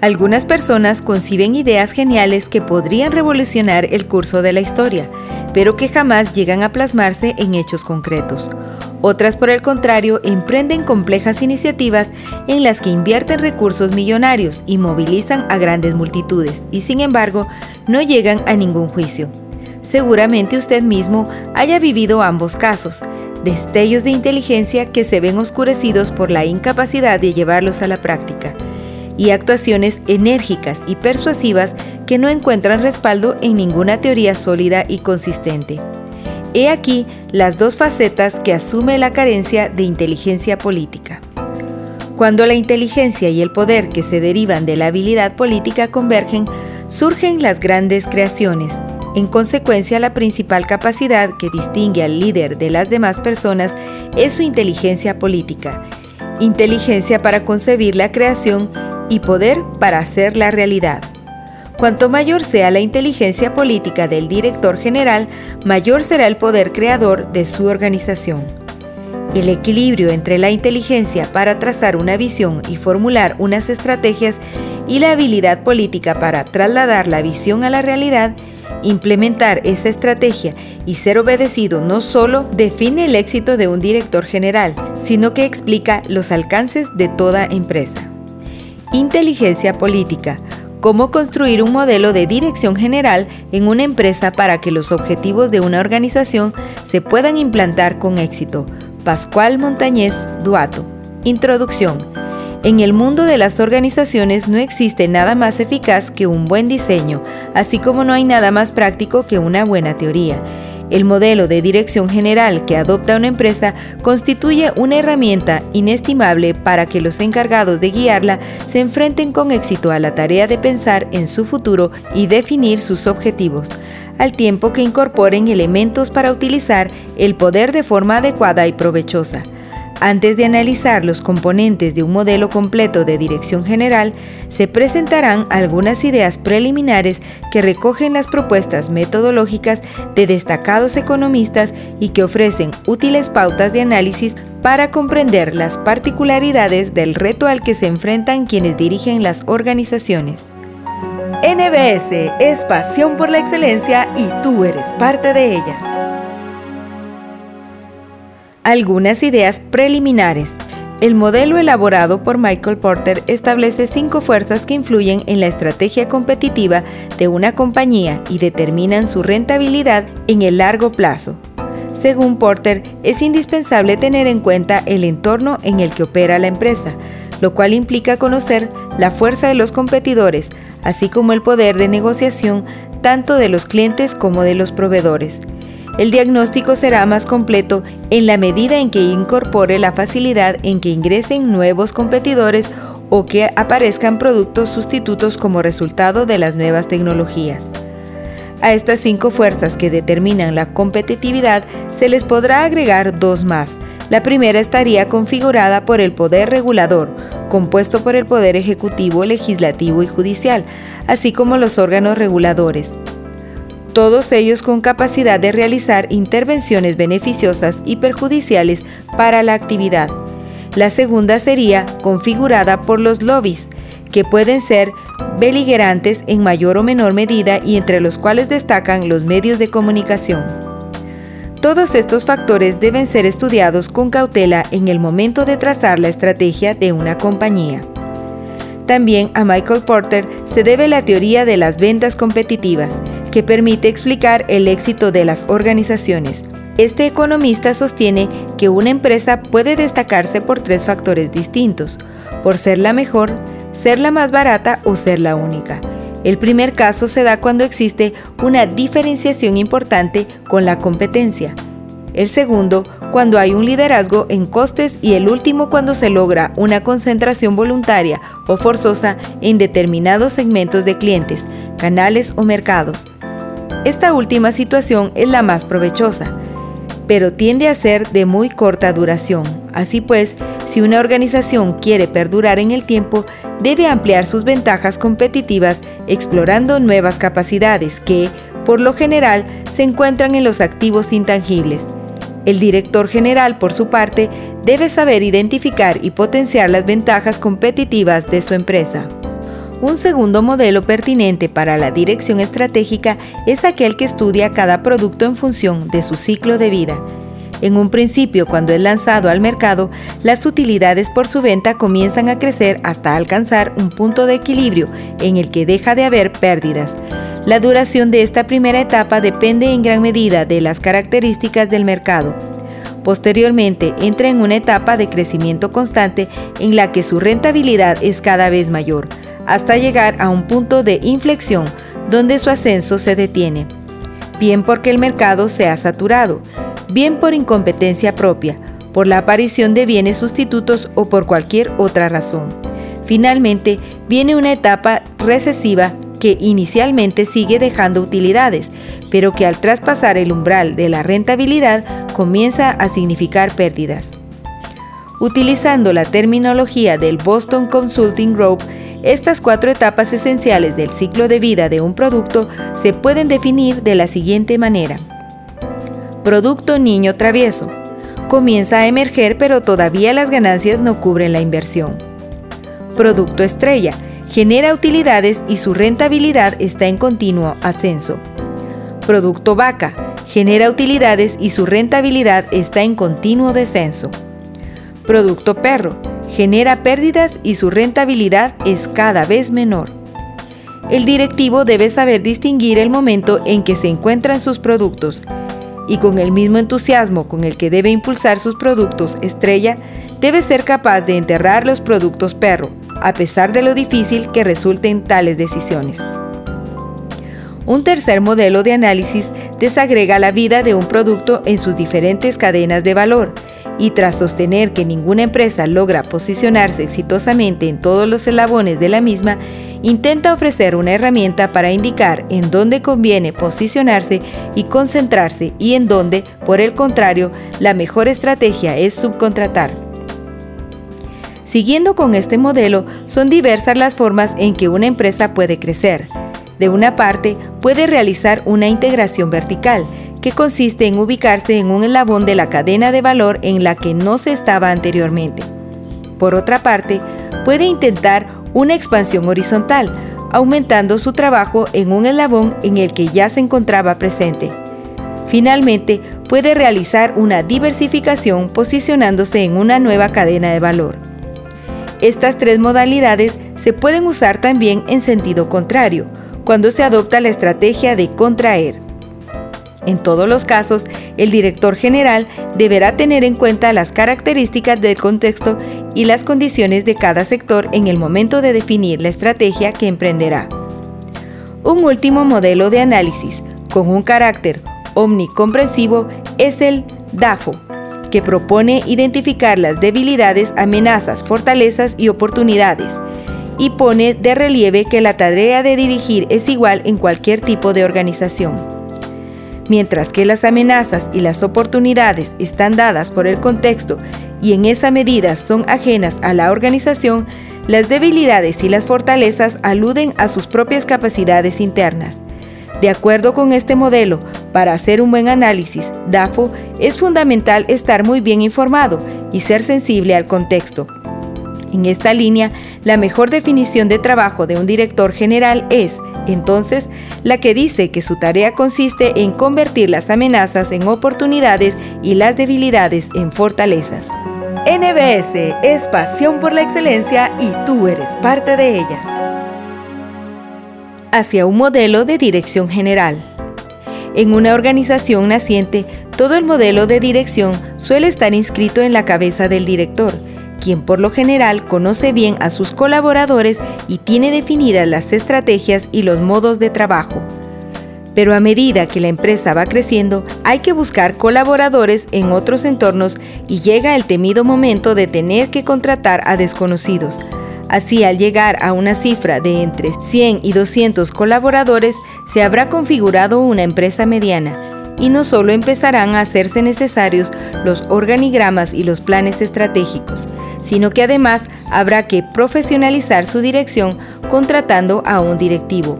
Algunas personas conciben ideas geniales que podrían revolucionar el curso de la historia, pero que jamás llegan a plasmarse en hechos concretos. Otras, por el contrario, emprenden complejas iniciativas en las que invierten recursos millonarios y movilizan a grandes multitudes y, sin embargo, no llegan a ningún juicio. Seguramente usted mismo haya vivido ambos casos, destellos de inteligencia que se ven oscurecidos por la incapacidad de llevarlos a la práctica y actuaciones enérgicas y persuasivas que no encuentran respaldo en ninguna teoría sólida y consistente. He aquí las dos facetas que asume la carencia de inteligencia política. Cuando la inteligencia y el poder que se derivan de la habilidad política convergen, surgen las grandes creaciones. En consecuencia, la principal capacidad que distingue al líder de las demás personas es su inteligencia política. Inteligencia para concebir la creación y poder para hacer la realidad. Cuanto mayor sea la inteligencia política del director general, mayor será el poder creador de su organización. El equilibrio entre la inteligencia para trazar una visión y formular unas estrategias y la habilidad política para trasladar la visión a la realidad, implementar esa estrategia y ser obedecido no solo define el éxito de un director general, sino que explica los alcances de toda empresa. Inteligencia política. Cómo construir un modelo de dirección general en una empresa para que los objetivos de una organización se puedan implantar con éxito. Pascual Montañez Duato. Introducción. En el mundo de las organizaciones no existe nada más eficaz que un buen diseño, así como no hay nada más práctico que una buena teoría. El modelo de dirección general que adopta una empresa constituye una herramienta inestimable para que los encargados de guiarla se enfrenten con éxito a la tarea de pensar en su futuro y definir sus objetivos, al tiempo que incorporen elementos para utilizar el poder de forma adecuada y provechosa. Antes de analizar los componentes de un modelo completo de dirección general, se presentarán algunas ideas preliminares que recogen las propuestas metodológicas de destacados economistas y que ofrecen útiles pautas de análisis para comprender las particularidades del reto al que se enfrentan quienes dirigen las organizaciones. NBS es pasión por la excelencia y tú eres parte de ella. Algunas ideas preliminares. El modelo elaborado por Michael Porter establece cinco fuerzas que influyen en la estrategia competitiva de una compañía y determinan su rentabilidad en el largo plazo. Según Porter, es indispensable tener en cuenta el entorno en el que opera la empresa, lo cual implica conocer la fuerza de los competidores, así como el poder de negociación tanto de los clientes como de los proveedores. El diagnóstico será más completo en la medida en que incorpore la facilidad en que ingresen nuevos competidores o que aparezcan productos sustitutos como resultado de las nuevas tecnologías. A estas cinco fuerzas que determinan la competitividad se les podrá agregar dos más. La primera estaría configurada por el poder regulador, compuesto por el poder ejecutivo, legislativo y judicial, así como los órganos reguladores todos ellos con capacidad de realizar intervenciones beneficiosas y perjudiciales para la actividad. La segunda sería configurada por los lobbies, que pueden ser beligerantes en mayor o menor medida y entre los cuales destacan los medios de comunicación. Todos estos factores deben ser estudiados con cautela en el momento de trazar la estrategia de una compañía. También a Michael Porter se debe la teoría de las ventas competitivas, que permite explicar el éxito de las organizaciones. Este economista sostiene que una empresa puede destacarse por tres factores distintos, por ser la mejor, ser la más barata o ser la única. El primer caso se da cuando existe una diferenciación importante con la competencia. el segundo cuando hay un liderazgo en costes y el último cuando se logra una concentración voluntaria o forzosa en determinados segmentos de clientes, canales o mercados. Esta última situación es la más provechosa, pero tiende a ser de muy corta duración. Así pues, si una organización quiere perdurar en el tiempo, debe ampliar sus ventajas competitivas explorando nuevas capacidades que, por lo general, se encuentran en los activos intangibles. El director general, por su parte, debe saber identificar y potenciar las ventajas competitivas de su empresa. Un segundo modelo pertinente para la dirección estratégica es aquel que estudia cada producto en función de su ciclo de vida. En un principio, cuando es lanzado al mercado, las utilidades por su venta comienzan a crecer hasta alcanzar un punto de equilibrio en el que deja de haber pérdidas. La duración de esta primera etapa depende en gran medida de las características del mercado. Posteriormente entra en una etapa de crecimiento constante en la que su rentabilidad es cada vez mayor hasta llegar a un punto de inflexión donde su ascenso se detiene, bien porque el mercado se ha saturado, bien por incompetencia propia, por la aparición de bienes sustitutos o por cualquier otra razón. Finalmente, viene una etapa recesiva que inicialmente sigue dejando utilidades, pero que al traspasar el umbral de la rentabilidad comienza a significar pérdidas. Utilizando la terminología del Boston Consulting Group, estas cuatro etapas esenciales del ciclo de vida de un producto se pueden definir de la siguiente manera. Producto niño travieso. Comienza a emerger pero todavía las ganancias no cubren la inversión. Producto estrella. Genera utilidades y su rentabilidad está en continuo ascenso. Producto vaca. Genera utilidades y su rentabilidad está en continuo descenso. Producto perro genera pérdidas y su rentabilidad es cada vez menor. El directivo debe saber distinguir el momento en que se encuentran sus productos y con el mismo entusiasmo con el que debe impulsar sus productos estrella, debe ser capaz de enterrar los productos perro, a pesar de lo difícil que resulten tales decisiones. Un tercer modelo de análisis desagrega la vida de un producto en sus diferentes cadenas de valor y tras sostener que ninguna empresa logra posicionarse exitosamente en todos los eslabones de la misma, intenta ofrecer una herramienta para indicar en dónde conviene posicionarse y concentrarse y en dónde, por el contrario, la mejor estrategia es subcontratar. Siguiendo con este modelo, son diversas las formas en que una empresa puede crecer. De una parte, puede realizar una integración vertical, que consiste en ubicarse en un eslabón de la cadena de valor en la que no se estaba anteriormente. Por otra parte, puede intentar una expansión horizontal, aumentando su trabajo en un eslabón en el que ya se encontraba presente. Finalmente, puede realizar una diversificación posicionándose en una nueva cadena de valor. Estas tres modalidades se pueden usar también en sentido contrario, cuando se adopta la estrategia de contraer. En todos los casos, el director general deberá tener en cuenta las características del contexto y las condiciones de cada sector en el momento de definir la estrategia que emprenderá. Un último modelo de análisis con un carácter omnicomprensivo es el DAFO, que propone identificar las debilidades, amenazas, fortalezas y oportunidades, y pone de relieve que la tarea de dirigir es igual en cualquier tipo de organización. Mientras que las amenazas y las oportunidades están dadas por el contexto y en esa medida son ajenas a la organización, las debilidades y las fortalezas aluden a sus propias capacidades internas. De acuerdo con este modelo, para hacer un buen análisis, DAFO es fundamental estar muy bien informado y ser sensible al contexto. En esta línea, la mejor definición de trabajo de un director general es entonces la que dice que su tarea consiste en convertir las amenazas en oportunidades y las debilidades en fortalezas. NBS es pasión por la excelencia y tú eres parte de ella. Hacia un modelo de dirección general. En una organización naciente, todo el modelo de dirección suele estar inscrito en la cabeza del director, quien por lo general conoce bien a sus colaboradores y tiene definidas las estrategias y los modos de trabajo. Pero a medida que la empresa va creciendo, hay que buscar colaboradores en otros entornos y llega el temido momento de tener que contratar a desconocidos. Así, al llegar a una cifra de entre 100 y 200 colaboradores, se habrá configurado una empresa mediana y no solo empezarán a hacerse necesarios los organigramas y los planes estratégicos, sino que además habrá que profesionalizar su dirección contratando a un directivo.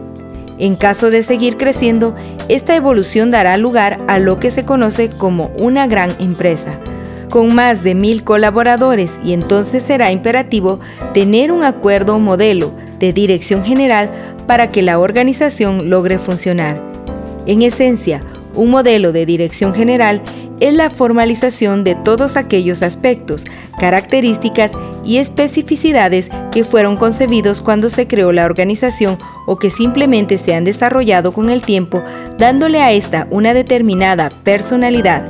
En caso de seguir creciendo, esta evolución dará lugar a lo que se conoce como una gran empresa, con más de mil colaboradores y entonces será imperativo tener un acuerdo modelo de dirección general para que la organización logre funcionar. En esencia, un modelo de dirección general es la formalización de todos aquellos aspectos, características y especificidades que fueron concebidos cuando se creó la organización o que simplemente se han desarrollado con el tiempo, dándole a esta una determinada personalidad.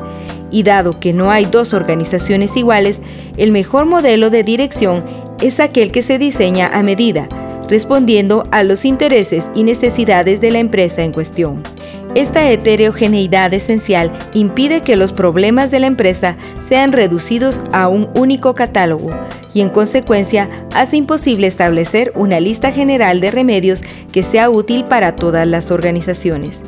Y dado que no hay dos organizaciones iguales, el mejor modelo de dirección es aquel que se diseña a medida, respondiendo a los intereses y necesidades de la empresa en cuestión. Esta heterogeneidad esencial impide que los problemas de la empresa sean reducidos a un único catálogo y en consecuencia hace imposible establecer una lista general de remedios que sea útil para todas las organizaciones.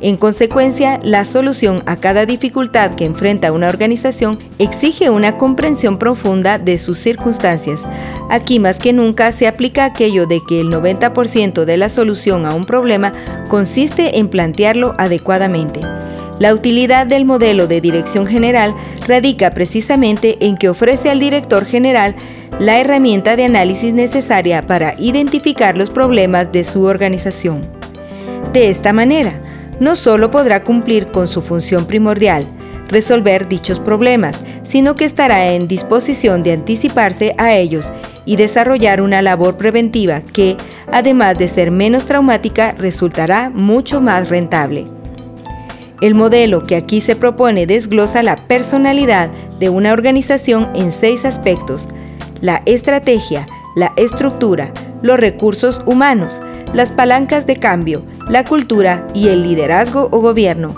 En consecuencia, la solución a cada dificultad que enfrenta una organización exige una comprensión profunda de sus circunstancias. Aquí más que nunca se aplica aquello de que el 90% de la solución a un problema consiste en plantearlo adecuadamente. La utilidad del modelo de dirección general radica precisamente en que ofrece al director general la herramienta de análisis necesaria para identificar los problemas de su organización. De esta manera, no solo podrá cumplir con su función primordial, resolver dichos problemas, sino que estará en disposición de anticiparse a ellos y desarrollar una labor preventiva que, además de ser menos traumática, resultará mucho más rentable. El modelo que aquí se propone desglosa la personalidad de una organización en seis aspectos, la estrategia, la estructura, los recursos humanos, las palancas de cambio, la cultura y el liderazgo o gobierno,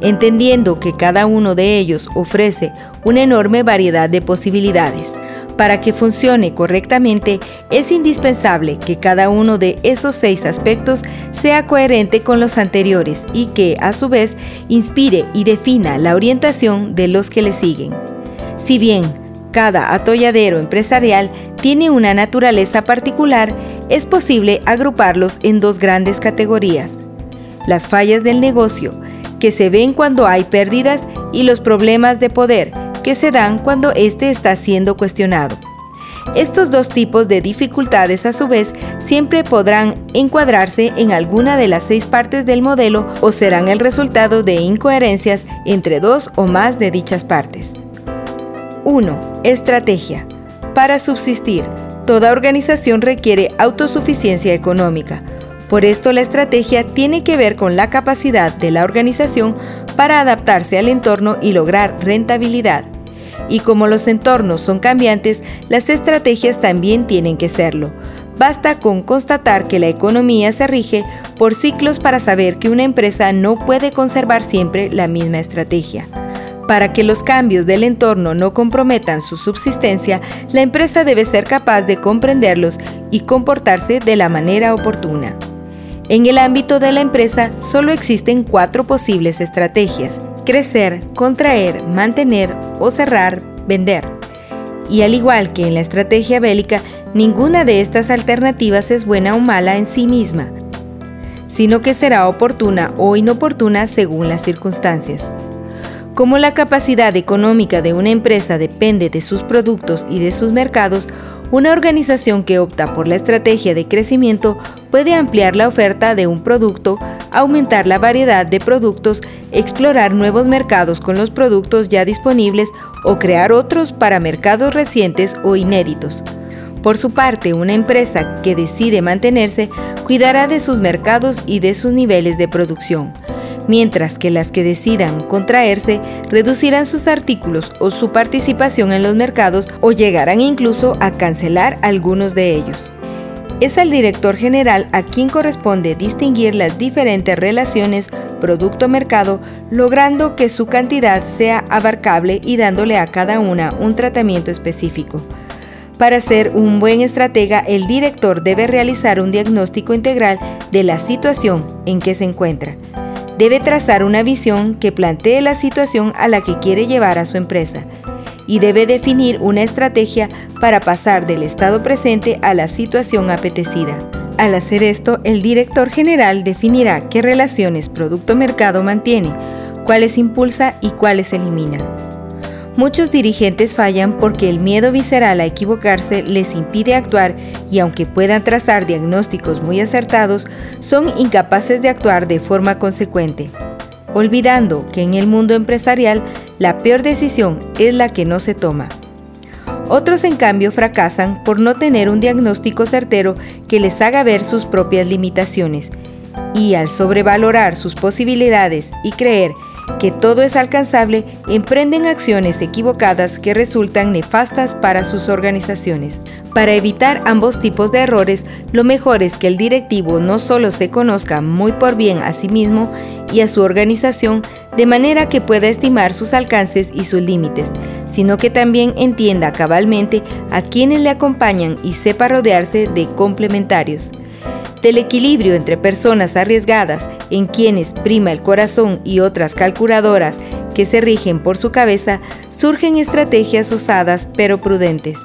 entendiendo que cada uno de ellos ofrece una enorme variedad de posibilidades. Para que funcione correctamente es indispensable que cada uno de esos seis aspectos sea coherente con los anteriores y que, a su vez, inspire y defina la orientación de los que le siguen. Si bien cada atolladero empresarial tiene una naturaleza particular, es posible agruparlos en dos grandes categorías. Las fallas del negocio, que se ven cuando hay pérdidas, y los problemas de poder, que se dan cuando éste está siendo cuestionado. Estos dos tipos de dificultades a su vez siempre podrán encuadrarse en alguna de las seis partes del modelo o serán el resultado de incoherencias entre dos o más de dichas partes. 1. Estrategia. Para subsistir, toda organización requiere autosuficiencia económica. Por esto la estrategia tiene que ver con la capacidad de la organización para adaptarse al entorno y lograr rentabilidad. Y como los entornos son cambiantes, las estrategias también tienen que serlo. Basta con constatar que la economía se rige por ciclos para saber que una empresa no puede conservar siempre la misma estrategia. Para que los cambios del entorno no comprometan su subsistencia, la empresa debe ser capaz de comprenderlos y comportarse de la manera oportuna. En el ámbito de la empresa solo existen cuatro posibles estrategias. Crecer, contraer, mantener o cerrar, vender. Y al igual que en la estrategia bélica, ninguna de estas alternativas es buena o mala en sí misma, sino que será oportuna o inoportuna según las circunstancias. Como la capacidad económica de una empresa depende de sus productos y de sus mercados, una organización que opta por la estrategia de crecimiento puede ampliar la oferta de un producto, aumentar la variedad de productos, explorar nuevos mercados con los productos ya disponibles o crear otros para mercados recientes o inéditos. Por su parte, una empresa que decide mantenerse cuidará de sus mercados y de sus niveles de producción mientras que las que decidan contraerse reducirán sus artículos o su participación en los mercados o llegarán incluso a cancelar algunos de ellos. Es al director general a quien corresponde distinguir las diferentes relaciones producto-mercado, logrando que su cantidad sea abarcable y dándole a cada una un tratamiento específico. Para ser un buen estratega, el director debe realizar un diagnóstico integral de la situación en que se encuentra. Debe trazar una visión que plantee la situación a la que quiere llevar a su empresa y debe definir una estrategia para pasar del estado presente a la situación apetecida. Al hacer esto, el director general definirá qué relaciones producto-mercado mantiene, cuáles impulsa y cuáles elimina. Muchos dirigentes fallan porque el miedo visceral a equivocarse les impide actuar y aunque puedan trazar diagnósticos muy acertados, son incapaces de actuar de forma consecuente olvidando que en el mundo empresarial la peor decisión es la que no se toma. Otros en cambio fracasan por no tener un diagnóstico certero que les haga ver sus propias limitaciones y al sobrevalorar sus posibilidades y creer que todo es alcanzable, emprenden acciones equivocadas que resultan nefastas para sus organizaciones. Para evitar ambos tipos de errores, lo mejor es que el directivo no solo se conozca muy por bien a sí mismo y a su organización, de manera que pueda estimar sus alcances y sus límites, sino que también entienda cabalmente a quienes le acompañan y sepa rodearse de complementarios del equilibrio entre personas arriesgadas en quienes prima el corazón y otras calculadoras que se rigen por su cabeza, surgen estrategias osadas pero prudentes.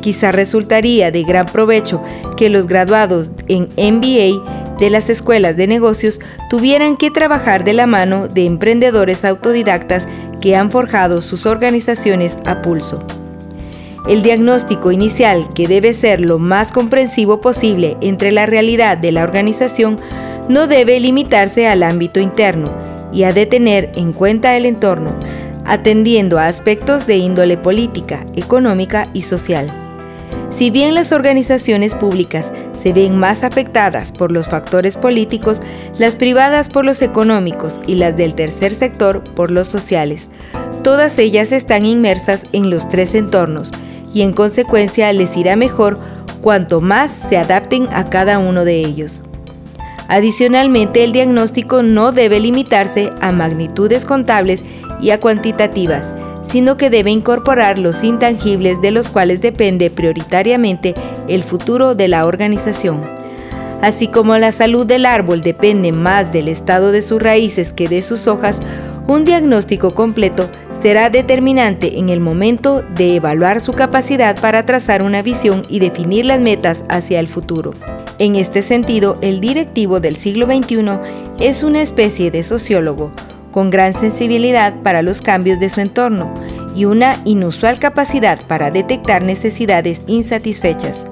Quizá resultaría de gran provecho que los graduados en MBA de las escuelas de negocios tuvieran que trabajar de la mano de emprendedores autodidactas que han forjado sus organizaciones a pulso. El diagnóstico inicial, que debe ser lo más comprensivo posible entre la realidad de la organización, no debe limitarse al ámbito interno y ha de tener en cuenta el entorno, atendiendo a aspectos de índole política, económica y social. Si bien las organizaciones públicas se ven más afectadas por los factores políticos, las privadas por los económicos y las del tercer sector por los sociales, todas ellas están inmersas en los tres entornos y en consecuencia les irá mejor cuanto más se adapten a cada uno de ellos. Adicionalmente, el diagnóstico no debe limitarse a magnitudes contables y a cuantitativas, sino que debe incorporar los intangibles de los cuales depende prioritariamente el futuro de la organización. Así como la salud del árbol depende más del estado de sus raíces que de sus hojas, un diagnóstico completo será determinante en el momento de evaluar su capacidad para trazar una visión y definir las metas hacia el futuro. En este sentido, el directivo del siglo XXI es una especie de sociólogo, con gran sensibilidad para los cambios de su entorno y una inusual capacidad para detectar necesidades insatisfechas.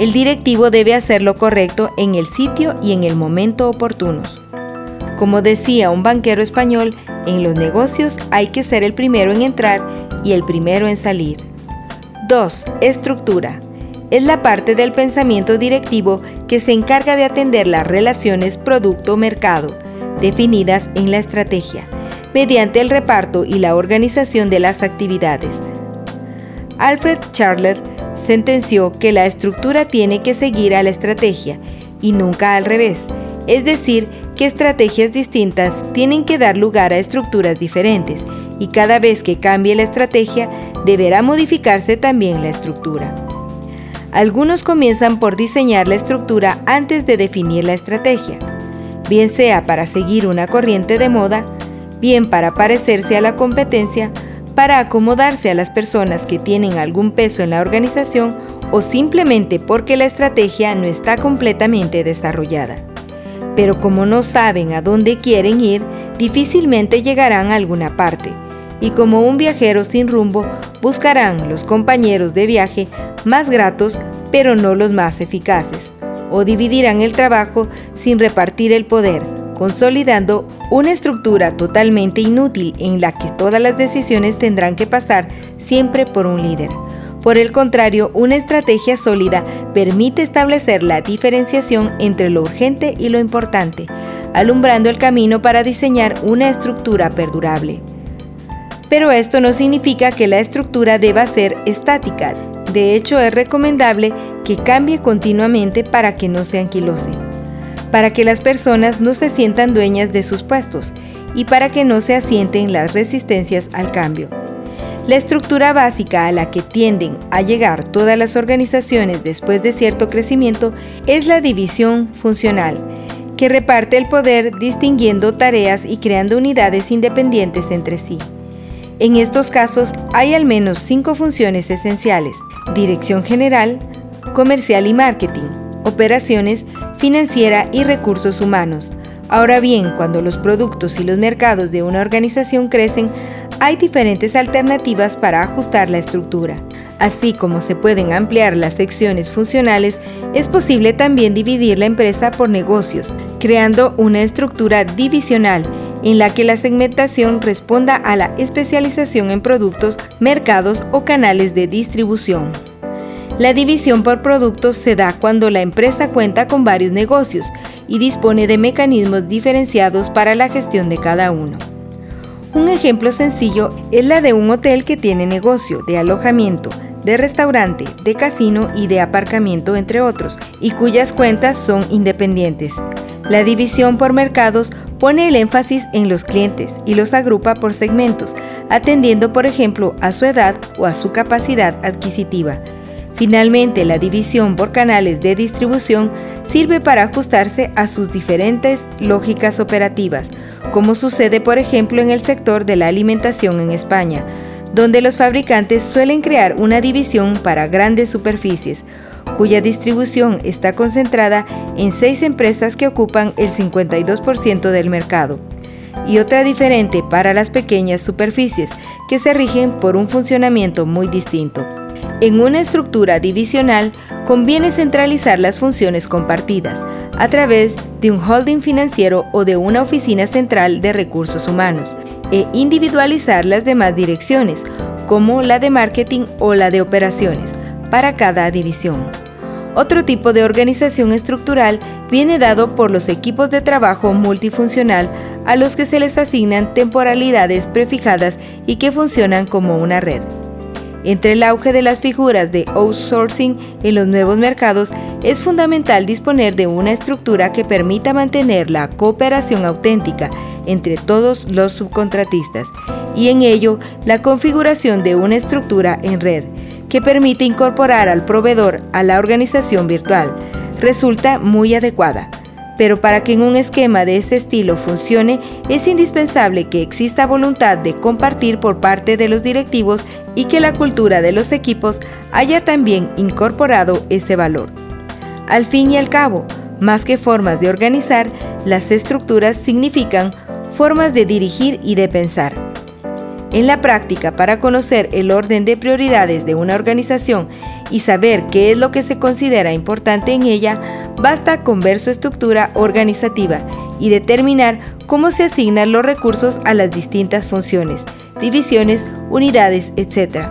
El directivo debe hacer lo correcto en el sitio y en el momento oportunos. Como decía un banquero español, en los negocios hay que ser el primero en entrar y el primero en salir. 2. Estructura. Es la parte del pensamiento directivo que se encarga de atender las relaciones producto-mercado, definidas en la estrategia, mediante el reparto y la organización de las actividades. Alfred Charlotte sentenció que la estructura tiene que seguir a la estrategia y nunca al revés, es decir, que estrategias distintas tienen que dar lugar a estructuras diferentes y cada vez que cambie la estrategia deberá modificarse también la estructura. Algunos comienzan por diseñar la estructura antes de definir la estrategia, bien sea para seguir una corriente de moda, bien para parecerse a la competencia, para acomodarse a las personas que tienen algún peso en la organización o simplemente porque la estrategia no está completamente desarrollada pero como no saben a dónde quieren ir, difícilmente llegarán a alguna parte. Y como un viajero sin rumbo, buscarán los compañeros de viaje más gratos, pero no los más eficaces. O dividirán el trabajo sin repartir el poder, consolidando una estructura totalmente inútil en la que todas las decisiones tendrán que pasar siempre por un líder. Por el contrario, una estrategia sólida permite establecer la diferenciación entre lo urgente y lo importante, alumbrando el camino para diseñar una estructura perdurable. Pero esto no significa que la estructura deba ser estática. De hecho, es recomendable que cambie continuamente para que no se anquilose, para que las personas no se sientan dueñas de sus puestos y para que no se asienten las resistencias al cambio. La estructura básica a la que tienden a llegar todas las organizaciones después de cierto crecimiento es la división funcional, que reparte el poder distinguiendo tareas y creando unidades independientes entre sí. En estos casos hay al menos cinco funciones esenciales, dirección general, comercial y marketing, operaciones, financiera y recursos humanos. Ahora bien, cuando los productos y los mercados de una organización crecen, hay diferentes alternativas para ajustar la estructura. Así como se pueden ampliar las secciones funcionales, es posible también dividir la empresa por negocios, creando una estructura divisional en la que la segmentación responda a la especialización en productos, mercados o canales de distribución. La división por productos se da cuando la empresa cuenta con varios negocios y dispone de mecanismos diferenciados para la gestión de cada uno. Un ejemplo sencillo es la de un hotel que tiene negocio de alojamiento, de restaurante, de casino y de aparcamiento, entre otros, y cuyas cuentas son independientes. La división por mercados pone el énfasis en los clientes y los agrupa por segmentos, atendiendo por ejemplo a su edad o a su capacidad adquisitiva. Finalmente, la división por canales de distribución sirve para ajustarse a sus diferentes lógicas operativas, como sucede por ejemplo en el sector de la alimentación en España, donde los fabricantes suelen crear una división para grandes superficies, cuya distribución está concentrada en seis empresas que ocupan el 52% del mercado, y otra diferente para las pequeñas superficies, que se rigen por un funcionamiento muy distinto. En una estructura divisional conviene centralizar las funciones compartidas a través de un holding financiero o de una oficina central de recursos humanos e individualizar las demás direcciones, como la de marketing o la de operaciones, para cada división. Otro tipo de organización estructural viene dado por los equipos de trabajo multifuncional a los que se les asignan temporalidades prefijadas y que funcionan como una red. Entre el auge de las figuras de outsourcing en los nuevos mercados, es fundamental disponer de una estructura que permita mantener la cooperación auténtica entre todos los subcontratistas y en ello la configuración de una estructura en red que permite incorporar al proveedor a la organización virtual. Resulta muy adecuada pero para que en un esquema de este estilo funcione es indispensable que exista voluntad de compartir por parte de los directivos y que la cultura de los equipos haya también incorporado ese valor. Al fin y al cabo, más que formas de organizar, las estructuras significan formas de dirigir y de pensar. En la práctica, para conocer el orden de prioridades de una organización y saber qué es lo que se considera importante en ella, basta con ver su estructura organizativa y determinar cómo se asignan los recursos a las distintas funciones, divisiones, unidades, etc.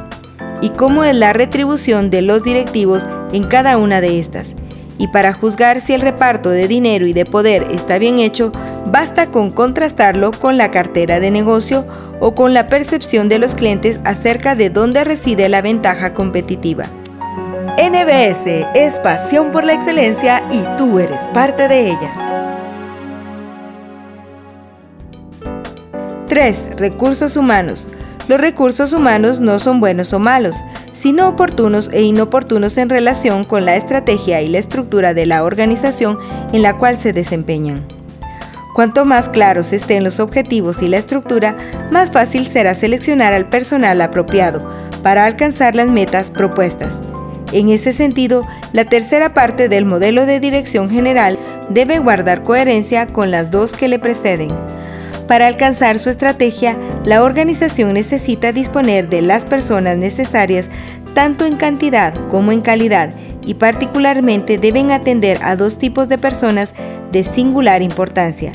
y cómo es la retribución de los directivos en cada una de estas. Y para juzgar si el reparto de dinero y de poder está bien hecho, basta con contrastarlo con la cartera de negocio o con la percepción de los clientes acerca de dónde reside la ventaja competitiva. NBS es pasión por la excelencia y tú eres parte de ella. 3. Recursos humanos. Los recursos humanos no son buenos o malos, sino oportunos e inoportunos en relación con la estrategia y la estructura de la organización en la cual se desempeñan. Cuanto más claros estén los objetivos y la estructura, más fácil será seleccionar al personal apropiado para alcanzar las metas propuestas. En ese sentido, la tercera parte del modelo de dirección general debe guardar coherencia con las dos que le preceden. Para alcanzar su estrategia, la organización necesita disponer de las personas necesarias tanto en cantidad como en calidad y particularmente deben atender a dos tipos de personas de singular importancia,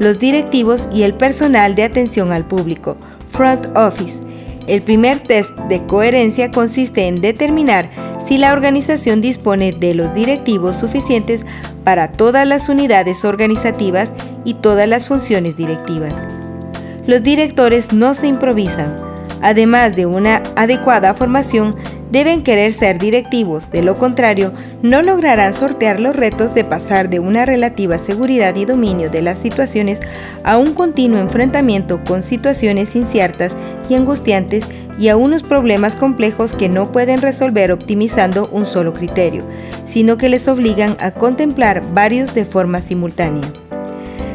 los directivos y el personal de atención al público, front office. El primer test de coherencia consiste en determinar si la organización dispone de los directivos suficientes para todas las unidades organizativas y todas las funciones directivas. Los directores no se improvisan. Además de una adecuada formación, deben querer ser directivos, de lo contrario, no lograrán sortear los retos de pasar de una relativa seguridad y dominio de las situaciones a un continuo enfrentamiento con situaciones inciertas y angustiantes y a unos problemas complejos que no pueden resolver optimizando un solo criterio, sino que les obligan a contemplar varios de forma simultánea.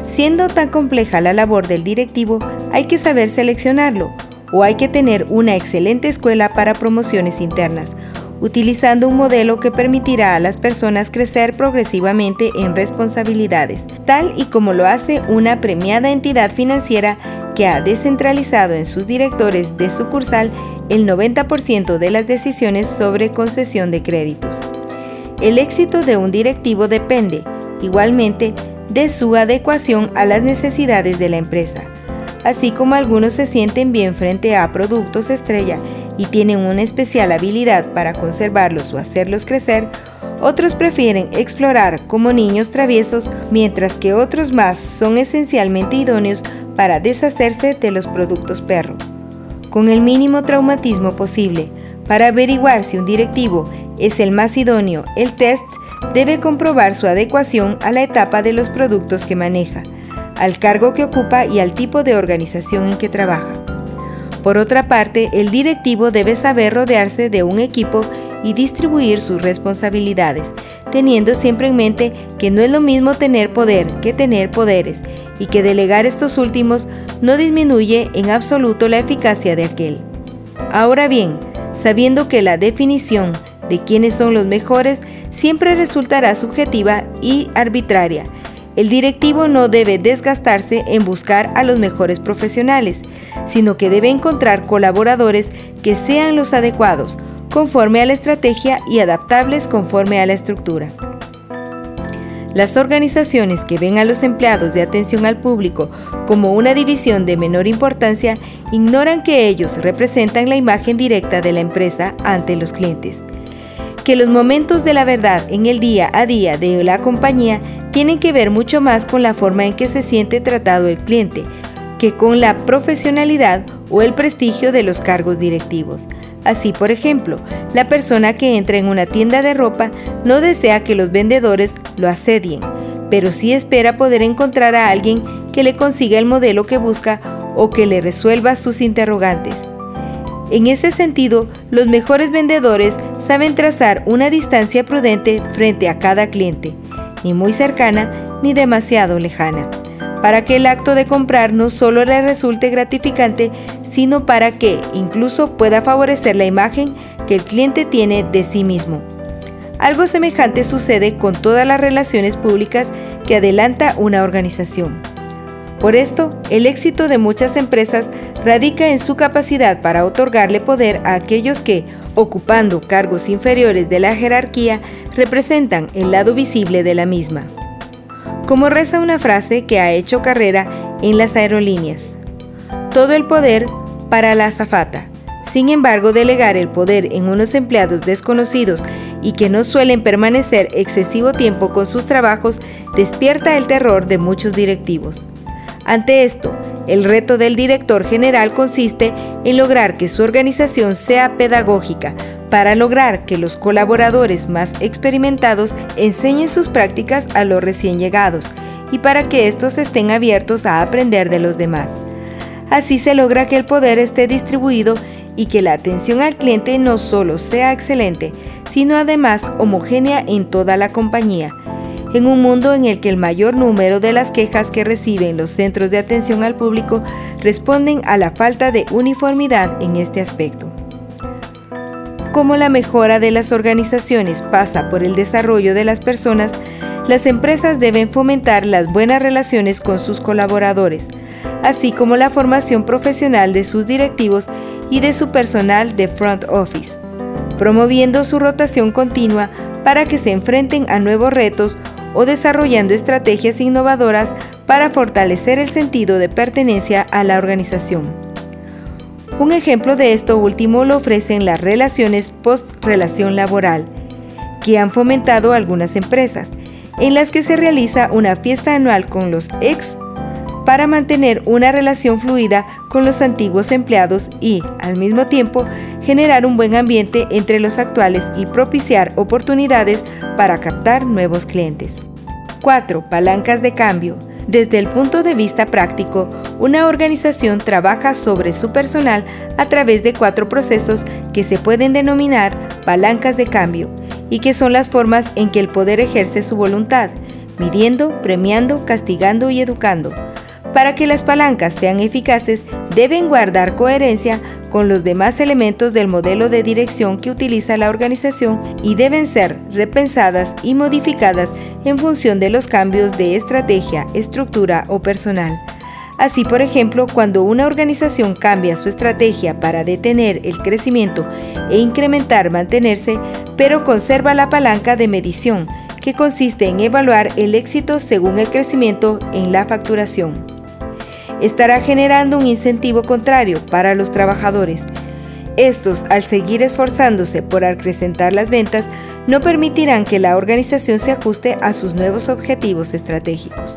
Siendo tan compleja la labor del directivo, hay que saber seleccionarlo, o hay que tener una excelente escuela para promociones internas, utilizando un modelo que permitirá a las personas crecer progresivamente en responsabilidades, tal y como lo hace una premiada entidad financiera que ha descentralizado en sus directores de sucursal el 90% de las decisiones sobre concesión de créditos. El éxito de un directivo depende, igualmente, de su adecuación a las necesidades de la empresa así como algunos se sienten bien frente a productos estrella y tienen una especial habilidad para conservarlos o hacerlos crecer, otros prefieren explorar como niños traviesos, mientras que otros más son esencialmente idóneos para deshacerse de los productos perro. Con el mínimo traumatismo posible, para averiguar si un directivo es el más idóneo, el test debe comprobar su adecuación a la etapa de los productos que maneja al cargo que ocupa y al tipo de organización en que trabaja. Por otra parte, el directivo debe saber rodearse de un equipo y distribuir sus responsabilidades, teniendo siempre en mente que no es lo mismo tener poder que tener poderes y que delegar estos últimos no disminuye en absoluto la eficacia de aquel. Ahora bien, sabiendo que la definición de quiénes son los mejores siempre resultará subjetiva y arbitraria, el directivo no debe desgastarse en buscar a los mejores profesionales, sino que debe encontrar colaboradores que sean los adecuados, conforme a la estrategia y adaptables conforme a la estructura. Las organizaciones que ven a los empleados de atención al público como una división de menor importancia ignoran que ellos representan la imagen directa de la empresa ante los clientes. Que los momentos de la verdad en el día a día de la compañía tienen que ver mucho más con la forma en que se siente tratado el cliente que con la profesionalidad o el prestigio de los cargos directivos. Así, por ejemplo, la persona que entra en una tienda de ropa no desea que los vendedores lo asedien, pero sí espera poder encontrar a alguien que le consiga el modelo que busca o que le resuelva sus interrogantes. En ese sentido, los mejores vendedores saben trazar una distancia prudente frente a cada cliente ni muy cercana ni demasiado lejana, para que el acto de comprar no solo le resulte gratificante, sino para que incluso pueda favorecer la imagen que el cliente tiene de sí mismo. Algo semejante sucede con todas las relaciones públicas que adelanta una organización. Por esto, el éxito de muchas empresas radica en su capacidad para otorgarle poder a aquellos que, ocupando cargos inferiores de la jerarquía, representan el lado visible de la misma. Como reza una frase que ha hecho carrera en las aerolíneas, todo el poder para la azafata. Sin embargo, delegar el poder en unos empleados desconocidos y que no suelen permanecer excesivo tiempo con sus trabajos despierta el terror de muchos directivos. Ante esto, el reto del director general consiste en lograr que su organización sea pedagógica para lograr que los colaboradores más experimentados enseñen sus prácticas a los recién llegados y para que estos estén abiertos a aprender de los demás. Así se logra que el poder esté distribuido y que la atención al cliente no solo sea excelente, sino además homogénea en toda la compañía, en un mundo en el que el mayor número de las quejas que reciben los centros de atención al público responden a la falta de uniformidad en este aspecto. Como la mejora de las organizaciones pasa por el desarrollo de las personas, las empresas deben fomentar las buenas relaciones con sus colaboradores, así como la formación profesional de sus directivos y de su personal de front office, promoviendo su rotación continua para que se enfrenten a nuevos retos o desarrollando estrategias innovadoras para fortalecer el sentido de pertenencia a la organización. Un ejemplo de esto último lo ofrecen las relaciones post-relación laboral, que han fomentado algunas empresas, en las que se realiza una fiesta anual con los ex para mantener una relación fluida con los antiguos empleados y, al mismo tiempo, generar un buen ambiente entre los actuales y propiciar oportunidades para captar nuevos clientes. 4. Palancas de cambio. Desde el punto de vista práctico, una organización trabaja sobre su personal a través de cuatro procesos que se pueden denominar palancas de cambio y que son las formas en que el poder ejerce su voluntad, midiendo, premiando, castigando y educando. Para que las palancas sean eficaces, deben guardar coherencia con los demás elementos del modelo de dirección que utiliza la organización y deben ser repensadas y modificadas en función de los cambios de estrategia, estructura o personal. Así, por ejemplo, cuando una organización cambia su estrategia para detener el crecimiento e incrementar mantenerse, pero conserva la palanca de medición, que consiste en evaluar el éxito según el crecimiento en la facturación estará generando un incentivo contrario para los trabajadores. Estos, al seguir esforzándose por acrecentar las ventas, no permitirán que la organización se ajuste a sus nuevos objetivos estratégicos.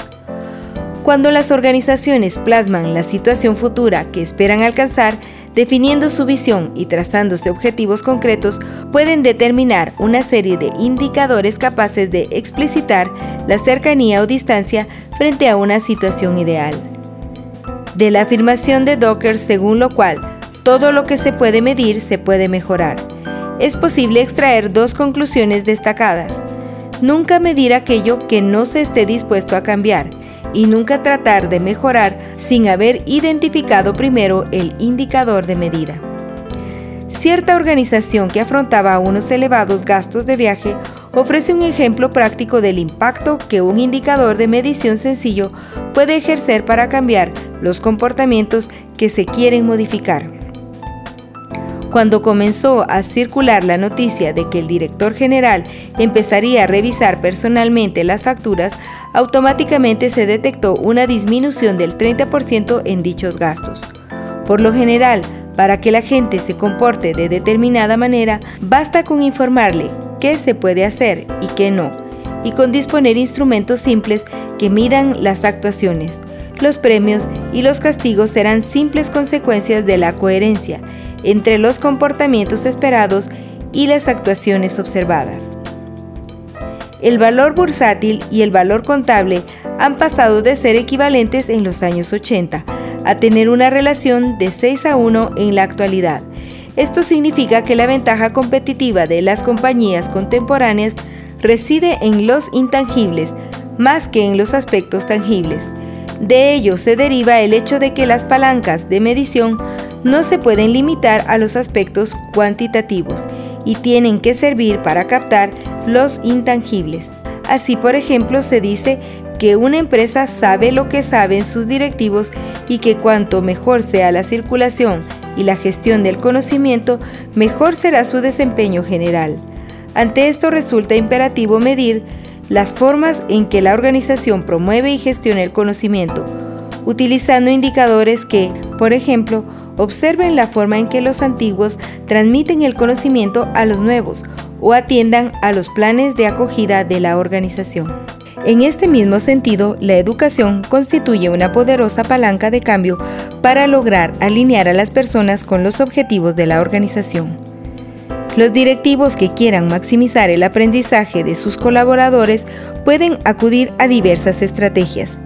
Cuando las organizaciones plasman la situación futura que esperan alcanzar, definiendo su visión y trazándose objetivos concretos, pueden determinar una serie de indicadores capaces de explicitar la cercanía o distancia frente a una situación ideal de la afirmación de Docker según lo cual todo lo que se puede medir se puede mejorar. Es posible extraer dos conclusiones destacadas. Nunca medir aquello que no se esté dispuesto a cambiar y nunca tratar de mejorar sin haber identificado primero el indicador de medida. Cierta organización que afrontaba unos elevados gastos de viaje ofrece un ejemplo práctico del impacto que un indicador de medición sencillo puede ejercer para cambiar los comportamientos que se quieren modificar. Cuando comenzó a circular la noticia de que el director general empezaría a revisar personalmente las facturas, automáticamente se detectó una disminución del 30% en dichos gastos. Por lo general, para que la gente se comporte de determinada manera, basta con informarle qué se puede hacer y qué no, y con disponer instrumentos simples que midan las actuaciones. Los premios y los castigos serán simples consecuencias de la coherencia entre los comportamientos esperados y las actuaciones observadas. El valor bursátil y el valor contable han pasado de ser equivalentes en los años 80 a tener una relación de 6 a 1 en la actualidad esto significa que la ventaja competitiva de las compañías contemporáneas reside en los intangibles más que en los aspectos tangibles. De ello se deriva el hecho de que las palancas de medición no se pueden limitar a los aspectos cuantitativos y tienen que servir para captar los intangibles. Así, por ejemplo, se dice que una empresa sabe lo que saben sus directivos y que cuanto mejor sea la circulación y la gestión del conocimiento, mejor será su desempeño general. Ante esto resulta imperativo medir las formas en que la organización promueve y gestiona el conocimiento, utilizando indicadores que, por ejemplo, observen la forma en que los antiguos transmiten el conocimiento a los nuevos o atiendan a los planes de acogida de la organización. En este mismo sentido, la educación constituye una poderosa palanca de cambio para lograr alinear a las personas con los objetivos de la organización. Los directivos que quieran maximizar el aprendizaje de sus colaboradores pueden acudir a diversas estrategias.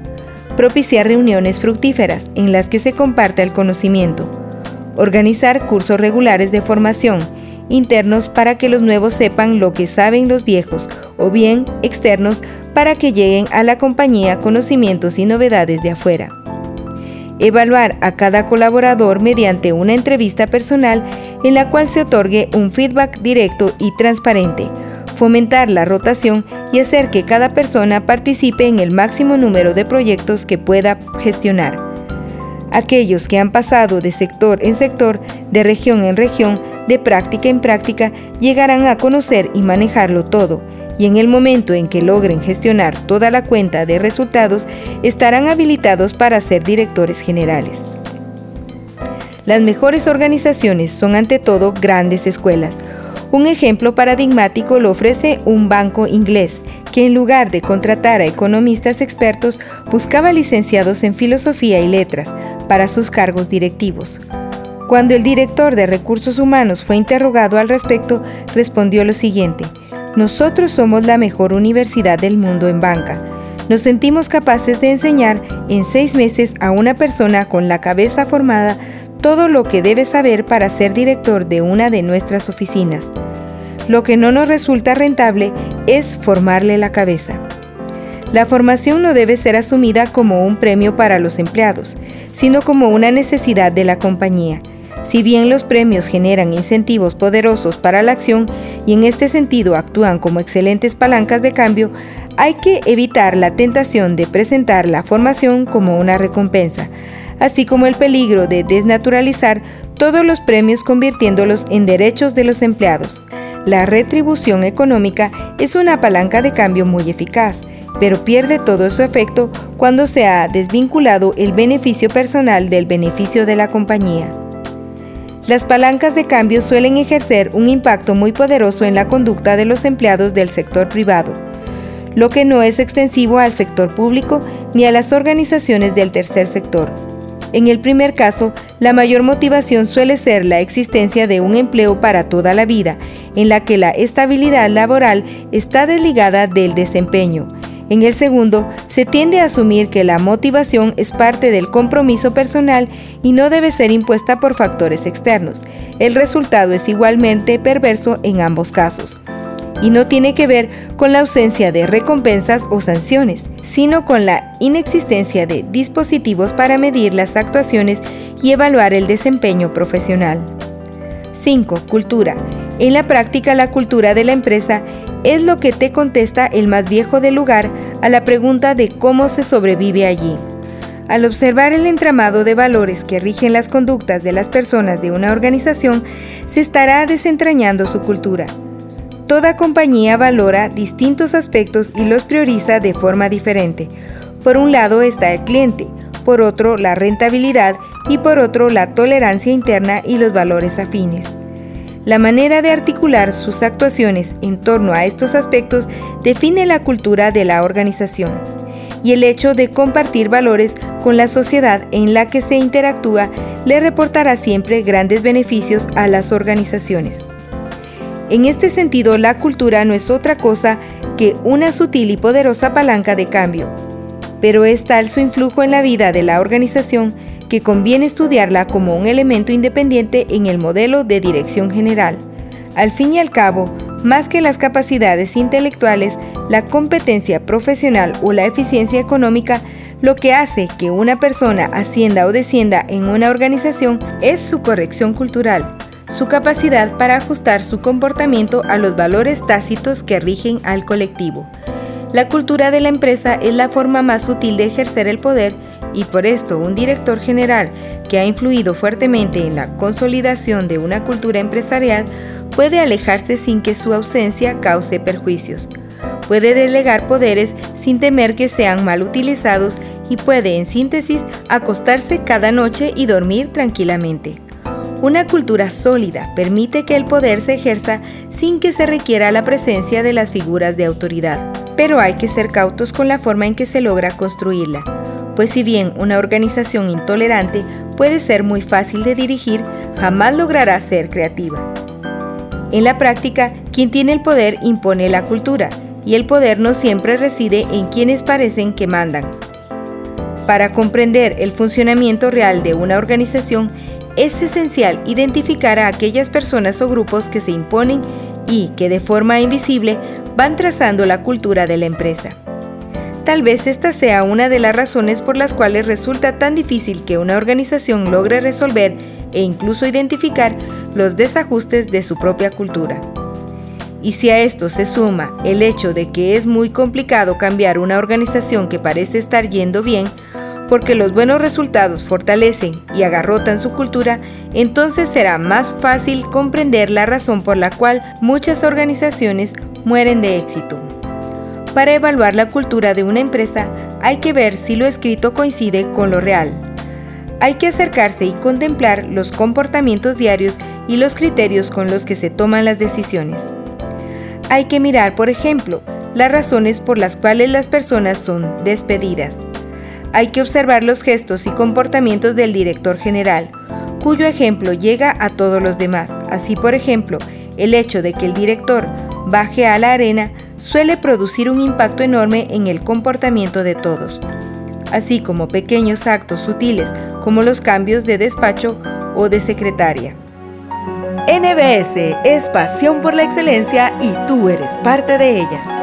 Propiciar reuniones fructíferas en las que se comparta el conocimiento. Organizar cursos regulares de formación internos para que los nuevos sepan lo que saben los viejos o bien externos para que lleguen a la compañía conocimientos y novedades de afuera. Evaluar a cada colaborador mediante una entrevista personal en la cual se otorgue un feedback directo y transparente. Fomentar la rotación y hacer que cada persona participe en el máximo número de proyectos que pueda gestionar. Aquellos que han pasado de sector en sector, de región en región, de práctica en práctica, llegarán a conocer y manejarlo todo, y en el momento en que logren gestionar toda la cuenta de resultados, estarán habilitados para ser directores generales. Las mejores organizaciones son ante todo grandes escuelas, Un ejemplo paradigmático lo ofrece un banco inglés, que en lugar de contratar a economistas expertos, buscaba licenciados en filosofía y letras para sus cargos directivos. Cuando el director de recursos humanos fue interrogado al respecto, respondió lo siguiente, nosotros somos la mejor universidad del mundo en banca. Nos sentimos capaces de enseñar en seis meses a una persona con la cabeza formada todo lo que debe saber para ser director de una de nuestras oficinas. Lo que no nos resulta rentable es formarle la cabeza. La formación no debe ser asumida como un premio para los empleados, sino como una necesidad de la compañía. Si bien los premios generan incentivos poderosos para la acción y en este sentido actúan como excelentes palancas de cambio, hay que evitar la tentación de presentar la formación como una recompensa, así como el peligro de desnaturalizar todos los premios convirtiéndolos en derechos de los empleados. La retribución económica es una palanca de cambio muy eficaz, pero pierde todo su efecto cuando se ha desvinculado el beneficio personal del beneficio de la compañía. Las palancas de cambio suelen ejercer un impacto muy poderoso en la conducta de los empleados del sector privado, lo que no es extensivo al sector público ni a las organizaciones del tercer sector. En el primer caso, la mayor motivación suele ser la existencia de un empleo para toda la vida, en la que la estabilidad laboral está desligada del desempeño. En el segundo, se tiende a asumir que la motivación es parte del compromiso personal y no debe ser impuesta por factores externos. El resultado es igualmente perverso en ambos casos y no tiene que ver con la ausencia de recompensas o sanciones, sino con la inexistencia de dispositivos para medir las actuaciones y evaluar el desempeño profesional. 5. Cultura. En la práctica, la cultura de la empresa es lo que te contesta el más viejo del lugar a la pregunta de cómo se sobrevive allí. Al observar el entramado de valores que rigen las conductas de las personas de una organización, se estará desentrañando su cultura. Toda compañía valora distintos aspectos y los prioriza de forma diferente. Por un lado está el cliente, por otro la rentabilidad y por otro la tolerancia interna y los valores afines. La manera de articular sus actuaciones en torno a estos aspectos define la cultura de la organización y el hecho de compartir valores con la sociedad en la que se interactúa le reportará siempre grandes beneficios a las organizaciones. En este sentido, la cultura no es otra cosa que una sutil y poderosa palanca de cambio, pero es tal su influjo en la vida de la organización que conviene estudiarla como un elemento independiente en el modelo de dirección general. Al fin y al cabo, más que las capacidades intelectuales, la competencia profesional o la eficiencia económica, lo que hace que una persona ascienda o descienda en una organización es su corrección cultural su capacidad para ajustar su comportamiento a los valores tácitos que rigen al colectivo. La cultura de la empresa es la forma más sutil de ejercer el poder y por esto un director general que ha influido fuertemente en la consolidación de una cultura empresarial puede alejarse sin que su ausencia cause perjuicios. Puede delegar poderes sin temer que sean mal utilizados y puede, en síntesis, acostarse cada noche y dormir tranquilamente. Una cultura sólida permite que el poder se ejerza sin que se requiera la presencia de las figuras de autoridad, pero hay que ser cautos con la forma en que se logra construirla, pues si bien una organización intolerante puede ser muy fácil de dirigir, jamás logrará ser creativa. En la práctica, quien tiene el poder impone la cultura, y el poder no siempre reside en quienes parecen que mandan. Para comprender el funcionamiento real de una organización, es esencial identificar a aquellas personas o grupos que se imponen y que de forma invisible van trazando la cultura de la empresa. Tal vez esta sea una de las razones por las cuales resulta tan difícil que una organización logre resolver e incluso identificar los desajustes de su propia cultura. Y si a esto se suma el hecho de que es muy complicado cambiar una organización que parece estar yendo bien, porque los buenos resultados fortalecen y agarrotan su cultura, entonces será más fácil comprender la razón por la cual muchas organizaciones mueren de éxito. Para evaluar la cultura de una empresa hay que ver si lo escrito coincide con lo real. Hay que acercarse y contemplar los comportamientos diarios y los criterios con los que se toman las decisiones. Hay que mirar, por ejemplo, las razones por las cuales las personas son despedidas. Hay que observar los gestos y comportamientos del director general, cuyo ejemplo llega a todos los demás. Así, por ejemplo, el hecho de que el director baje a la arena suele producir un impacto enorme en el comportamiento de todos, así como pequeños actos sutiles como los cambios de despacho o de secretaria. NBS es pasión por la excelencia y tú eres parte de ella.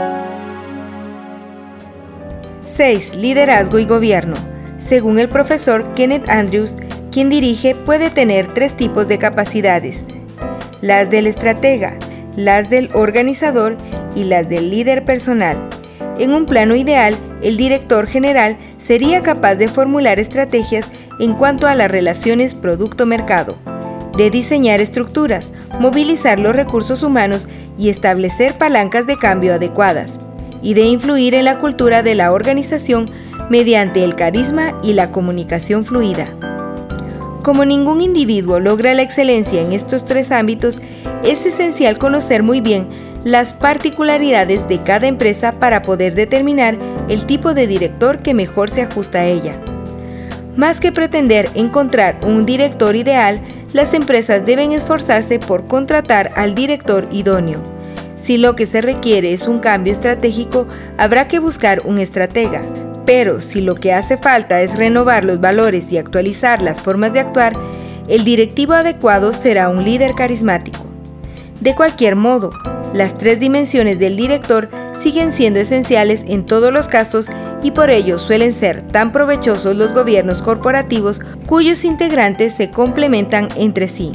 6. Liderazgo y gobierno. Según el profesor Kenneth Andrews, quien dirige puede tener tres tipos de capacidades. Las del estratega, las del organizador y las del líder personal. En un plano ideal, el director general sería capaz de formular estrategias en cuanto a las relaciones producto-mercado, de diseñar estructuras, movilizar los recursos humanos y establecer palancas de cambio adecuadas, y de influir en la cultura de la organización mediante el carisma y la comunicación fluida. Como ningún individuo logra la excelencia en estos tres ámbitos, es esencial conocer muy bien las particularidades de cada empresa para poder determinar el tipo de director que mejor se ajusta a ella. Más que pretender encontrar un director ideal, las empresas deben esforzarse por contratar al director idóneo. Si lo que se requiere es un cambio estratégico, habrá que buscar un estratega. Pero si lo que hace falta es renovar los valores y actualizar las formas de actuar, el directivo adecuado será un líder carismático. De cualquier modo, las tres dimensiones del director siguen siendo esenciales en todos los casos y por ello suelen ser tan provechosos los gobiernos corporativos cuyos integrantes se complementan entre sí.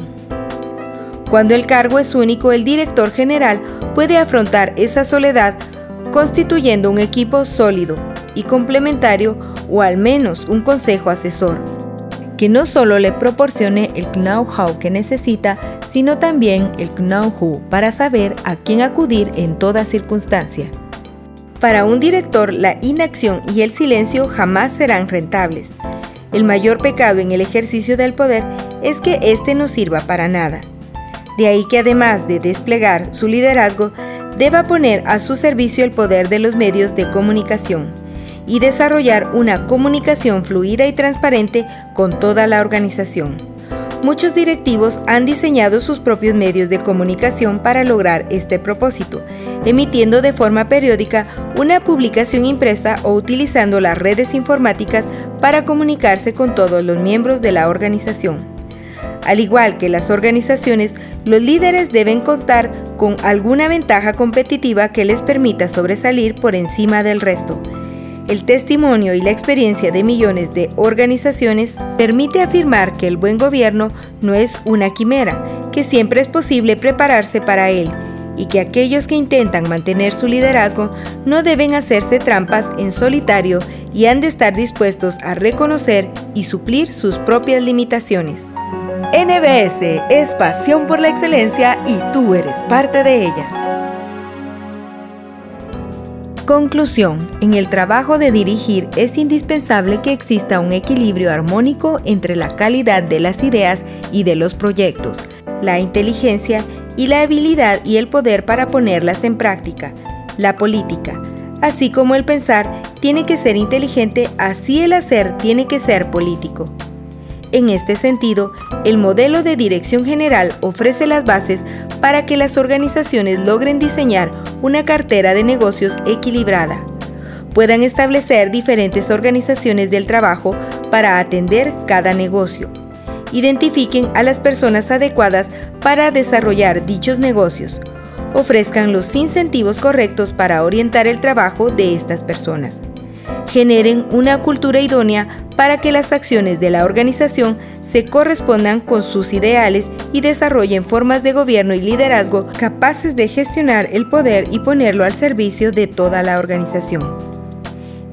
Cuando el cargo es único, el director general puede afrontar esa soledad constituyendo un equipo sólido y complementario o al menos un consejo asesor, que no solo le proporcione el know-how que necesita, sino también el know-how para saber a quién acudir en toda circunstancia. Para un director, la inacción y el silencio jamás serán rentables. El mayor pecado en el ejercicio del poder es que éste no sirva para nada. De ahí que además de desplegar su liderazgo, deba poner a su servicio el poder de los medios de comunicación y desarrollar una comunicación fluida y transparente con toda la organización muchos directivos han diseñado sus propios medios de comunicación para lograr este propósito, emitiendo de forma periódica una publicación impresa o utilizando las redes informáticas para comunicarse con todos los miembros de la organización. Al igual que las organizaciones, los líderes deben contar con alguna ventaja competitiva que les permita sobresalir por encima del resto el testimonio y la experiencia de millones de organizaciones permite afirmar que el buen gobierno no es una quimera, que siempre es posible prepararse para él y que aquellos que intentan mantener su liderazgo no deben hacerse trampas en solitario y han de estar dispuestos a reconocer y suplir sus propias limitaciones. NBS es pasión por la excelencia y tú eres parte de ella. Conclusión. En el trabajo de dirigir es indispensable que exista un equilibrio armónico entre la calidad de las ideas y de los proyectos, la inteligencia y la habilidad y el poder para ponerlas en práctica. La política, así como el pensar, tiene que ser inteligente, así el hacer tiene que ser político. En este sentido, el modelo de dirección general ofrece las bases para que las organizaciones logren diseñar una cartera de negocios equilibrada. Puedan establecer diferentes organizaciones del trabajo para atender cada negocio. Identifiquen a las personas adecuadas para desarrollar dichos negocios. Ofrezcan los incentivos correctos para orientar el trabajo de estas personas generen una cultura idónea para que las acciones de la organización se correspondan con sus ideales y desarrollen formas de gobierno y liderazgo capaces de gestionar el poder y ponerlo al servicio de toda la organización.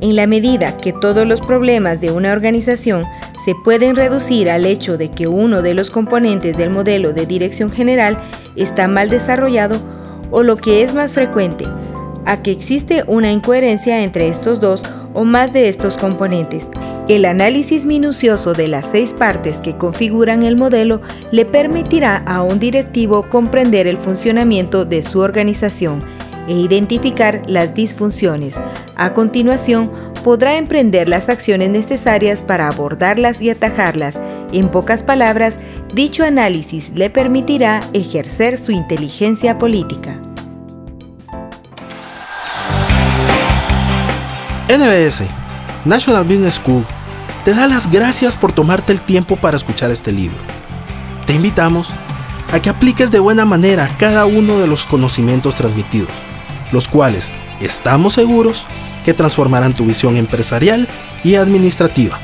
En la medida que todos los problemas de una organización se pueden reducir al hecho de que uno de los componentes del modelo de dirección general está mal desarrollado o lo que es más frecuente, a que existe una incoherencia entre estos dos o más de estos componentes. El análisis minucioso de las seis partes que configuran el modelo le permitirá a un directivo comprender el funcionamiento de su organización e identificar las disfunciones. A continuación, podrá emprender las acciones necesarias para abordarlas y atajarlas. En pocas palabras, dicho análisis le permitirá ejercer su inteligencia política. NBS, National Business School, te da las gracias por tomarte el tiempo para escuchar este libro. Te invitamos a que apliques de buena manera cada uno de los conocimientos transmitidos, los cuales estamos seguros que transformarán tu visión empresarial y administrativa.